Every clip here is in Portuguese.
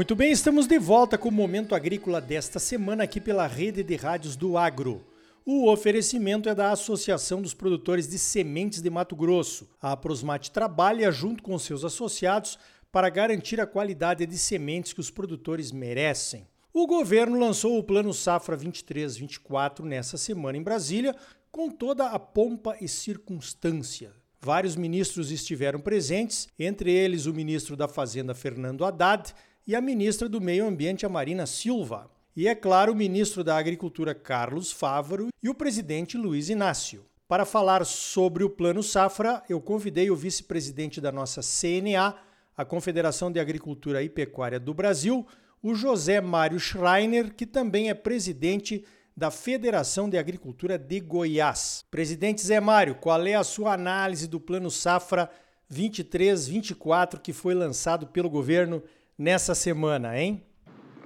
Muito bem, estamos de volta com o Momento Agrícola desta semana aqui pela Rede de Rádios do Agro. O oferecimento é da Associação dos Produtores de Sementes de Mato Grosso. A Prosmate trabalha junto com seus associados para garantir a qualidade de sementes que os produtores merecem. O governo lançou o Plano Safra 23-24 nessa semana em Brasília, com toda a pompa e circunstância. Vários ministros estiveram presentes, entre eles o ministro da Fazenda Fernando Haddad e a ministra do Meio Ambiente, a Marina Silva. E, é claro, o ministro da Agricultura, Carlos Fávaro, e o presidente Luiz Inácio. Para falar sobre o Plano Safra, eu convidei o vice-presidente da nossa CNA, a Confederação de Agricultura e Pecuária do Brasil, o José Mário Schreiner, que também é presidente da Federação de Agricultura de Goiás. Presidente Zé Mário, qual é a sua análise do Plano Safra 23-24 que foi lançado pelo governo nessa semana, hein?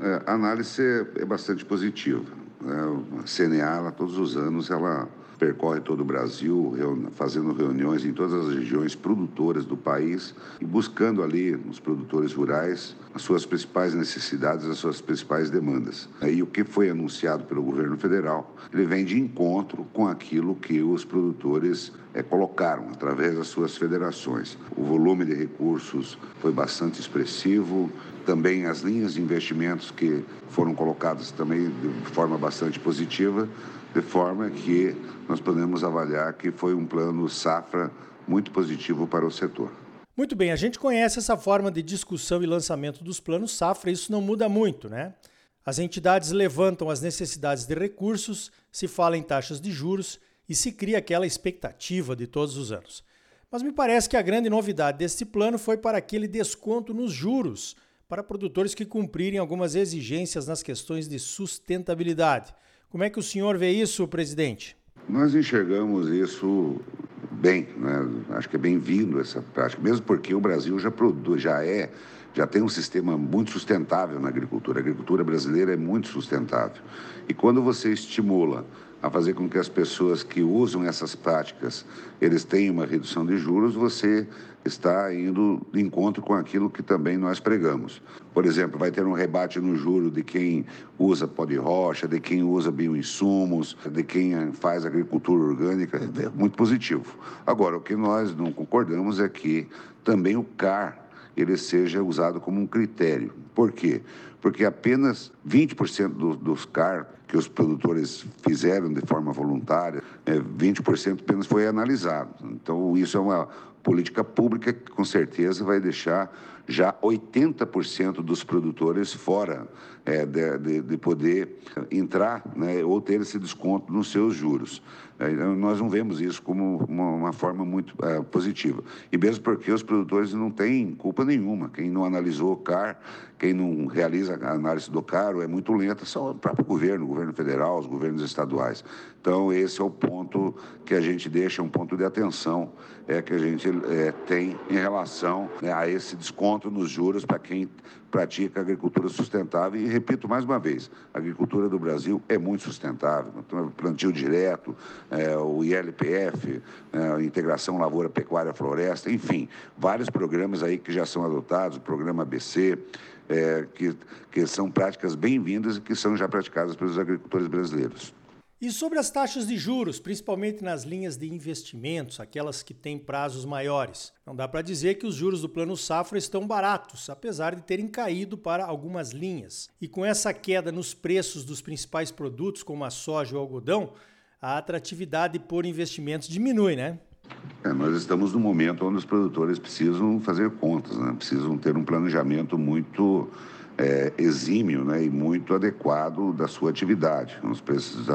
É, a análise é bastante positiva. Né? A CNA, ela, todos os anos, ela percorre todo o Brasil, fazendo reuniões em todas as regiões produtoras do país e buscando ali nos produtores rurais as suas principais necessidades, as suas principais demandas. E o que foi anunciado pelo governo federal, ele vem de encontro com aquilo que os produtores é, colocaram através das suas federações. O volume de recursos foi bastante expressivo, também as linhas de investimentos que foram colocadas também de forma bastante positiva, de forma que nós podemos avaliar que foi um plano safra muito positivo para o setor. Muito bem, a gente conhece essa forma de discussão e lançamento dos planos safra, isso não muda muito, né? As entidades levantam as necessidades de recursos, se fala em taxas de juros e se cria aquela expectativa de todos os anos. Mas me parece que a grande novidade deste plano foi para aquele desconto nos juros para produtores que cumprirem algumas exigências nas questões de sustentabilidade. Como é que o senhor vê isso, presidente? Nós enxergamos isso bem, né? acho que é bem-vindo essa prática, mesmo porque o Brasil já produz, já é, já tem um sistema muito sustentável na agricultura. A agricultura brasileira é muito sustentável. E quando você estimula a fazer com que as pessoas que usam essas práticas eles tenham uma redução de juros, você está indo de encontro com aquilo que também nós pregamos. Por exemplo, vai ter um rebate no juro de quem usa pó de rocha, de quem usa bioinsumos, de quem faz agricultura orgânica, é muito positivo. Agora, o que nós não concordamos é que também o CAR ele seja usado como um critério. Por quê? Porque apenas 20% do, dos CAR que os produtores fizeram de forma voluntária, é, 20% apenas foi analisado. Então, isso é uma política pública que com certeza vai deixar já 80% dos produtores fora é, de, de, de, poder entrar né, ou ter esse desconto nos seus juros. É, nós não vemos isso como uma, uma forma muito é, positiva. E mesmo porque os produtores não têm culpa nenhuma. Quem não analisou o CAR, quem não realiza a análise do CAR é muito lenta, são o próprio governo, o governo federal, os governos estaduais. Então, esse é o ponto que a gente deixa, um ponto de atenção é, que a gente é, tem em relação né, a esse desconto nos juros para quem pratica agricultura sustentável. E repito mais uma vez, a agricultura do Brasil é muito sustentável. Então, plantio direto, é, o ILPF, é, integração lavoura, pecuária, floresta, enfim, vários programas aí que já são adotados, o programa ABC, é, que, que são práticas bem-vindas e que são já praticadas pelos agricultores brasileiros. E sobre as taxas de juros, principalmente nas linhas de investimentos, aquelas que têm prazos maiores. Não dá para dizer que os juros do Plano Safra estão baratos, apesar de terem caído para algumas linhas. E com essa queda nos preços dos principais produtos, como a soja e o algodão, a atratividade por investimentos diminui, né? É, nós estamos num momento onde os produtores precisam fazer contas, né? precisam ter um planejamento muito é, exímio né, e muito adequado da sua atividade. Os, preços,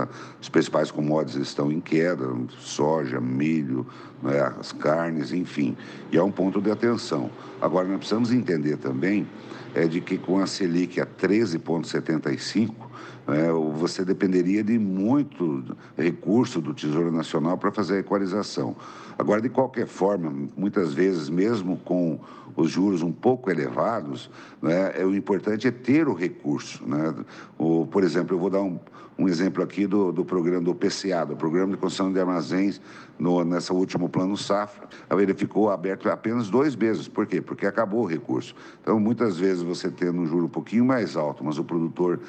os principais commodities estão em queda, soja, milho, né, as carnes, enfim, e é um ponto de atenção. Agora, nós precisamos entender também é de que com a Selic a 13,75, é, você dependeria de muito recurso do Tesouro Nacional para fazer a equalização. Agora, de qualquer forma, muitas vezes, mesmo com os juros um pouco elevados, né, é, o importante é ter o recurso. Né? O, por exemplo, eu vou dar um, um exemplo aqui do, do programa do PCA, do Programa de Construção de Armazéns, no, nessa último plano safra. Ele ficou aberto apenas dois meses. Por quê? Porque acabou o recurso. Então, muitas vezes você tendo um juro um pouquinho mais alto, mas o produtor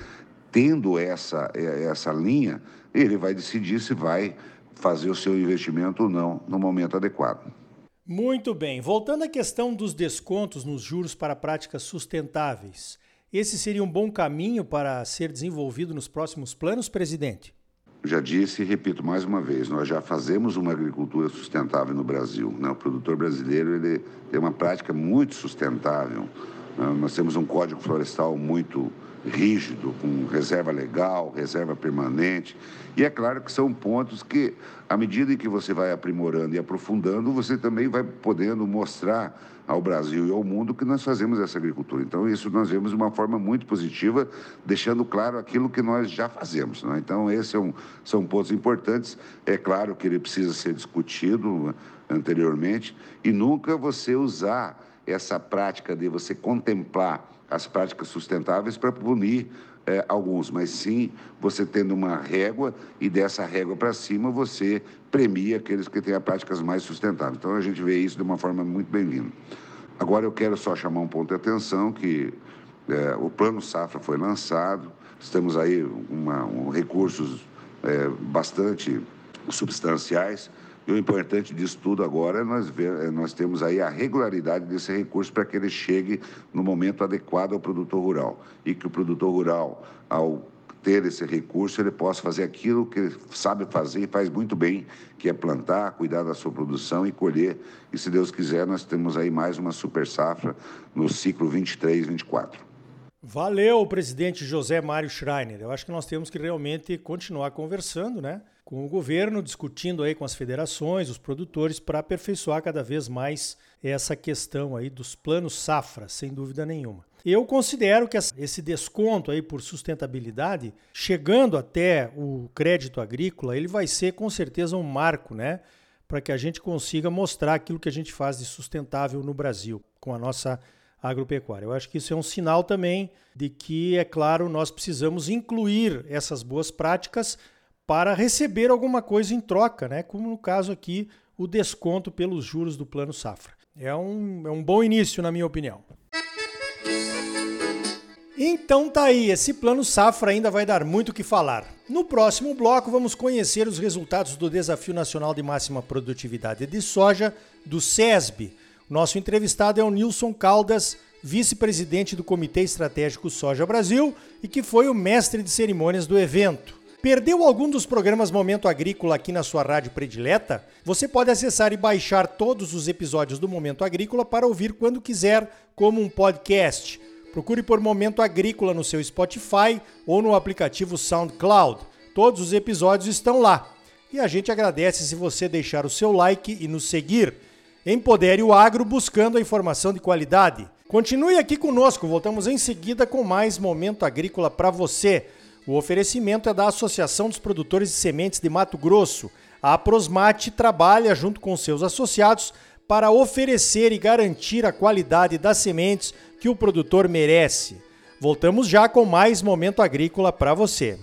tendo essa, é, essa linha, ele vai decidir se vai fazer o seu investimento ou não no momento adequado. Muito bem. Voltando à questão dos descontos nos juros para práticas sustentáveis, esse seria um bom caminho para ser desenvolvido nos próximos planos, presidente? Já disse e repito mais uma vez, nós já fazemos uma agricultura sustentável no Brasil. Né? O produtor brasileiro ele tem uma prática muito sustentável. Né? Nós temos um código florestal muito rígido, com reserva legal, reserva permanente. E é claro que são pontos que, à medida que você vai aprimorando e aprofundando, você também vai podendo mostrar ao Brasil e ao mundo que nós fazemos essa agricultura. Então, isso nós vemos de uma forma muito positiva, deixando claro aquilo que nós já fazemos. Né? Então, esses são, são pontos importantes. É claro que ele precisa ser discutido anteriormente e nunca você usar essa prática de você contemplar as práticas sustentáveis para punir é, alguns, mas sim você tendo uma régua e dessa régua para cima você premia aqueles que têm as práticas mais sustentáveis. Então a gente vê isso de uma forma muito bem-vinda. Agora eu quero só chamar um ponto de atenção que é, o plano safra foi lançado, estamos aí uma, um recursos é, bastante substanciais e o importante disso tudo agora é nós, ver, é nós temos aí a regularidade desse recurso para que ele chegue no momento adequado ao produtor rural. E que o produtor rural, ao ter esse recurso, ele possa fazer aquilo que ele sabe fazer e faz muito bem, que é plantar, cuidar da sua produção e colher. E se Deus quiser, nós temos aí mais uma super safra no ciclo 23, 24. Valeu, presidente José Mário Schreiner. Eu acho que nós temos que realmente continuar conversando, né? Com o governo, discutindo aí com as federações, os produtores, para aperfeiçoar cada vez mais essa questão aí dos planos safra, sem dúvida nenhuma. Eu considero que esse desconto aí por sustentabilidade, chegando até o crédito agrícola, ele vai ser com certeza um marco, né? Para que a gente consiga mostrar aquilo que a gente faz de sustentável no Brasil, com a nossa agropecuária. Eu acho que isso é um sinal também de que, é claro, nós precisamos incluir essas boas práticas para receber alguma coisa em troca, né? como no caso aqui o desconto pelos juros do Plano Safra. É um, é um bom início, na minha opinião. Então tá aí, esse plano safra ainda vai dar muito o que falar. No próximo bloco vamos conhecer os resultados do Desafio Nacional de Máxima Produtividade de Soja do SESB, nosso entrevistado é o Nilson Caldas, vice-presidente do Comitê Estratégico Soja Brasil e que foi o mestre de cerimônias do evento. Perdeu algum dos programas Momento Agrícola aqui na sua rádio predileta? Você pode acessar e baixar todos os episódios do Momento Agrícola para ouvir quando quiser, como um podcast. Procure por Momento Agrícola no seu Spotify ou no aplicativo SoundCloud. Todos os episódios estão lá. E a gente agradece se você deixar o seu like e nos seguir. Empodere o agro buscando a informação de qualidade. Continue aqui conosco, voltamos em seguida com mais Momento Agrícola para você. O oferecimento é da Associação dos Produtores de Sementes de Mato Grosso. A Prosmate trabalha junto com seus associados para oferecer e garantir a qualidade das sementes que o produtor merece. Voltamos já com mais Momento Agrícola para você.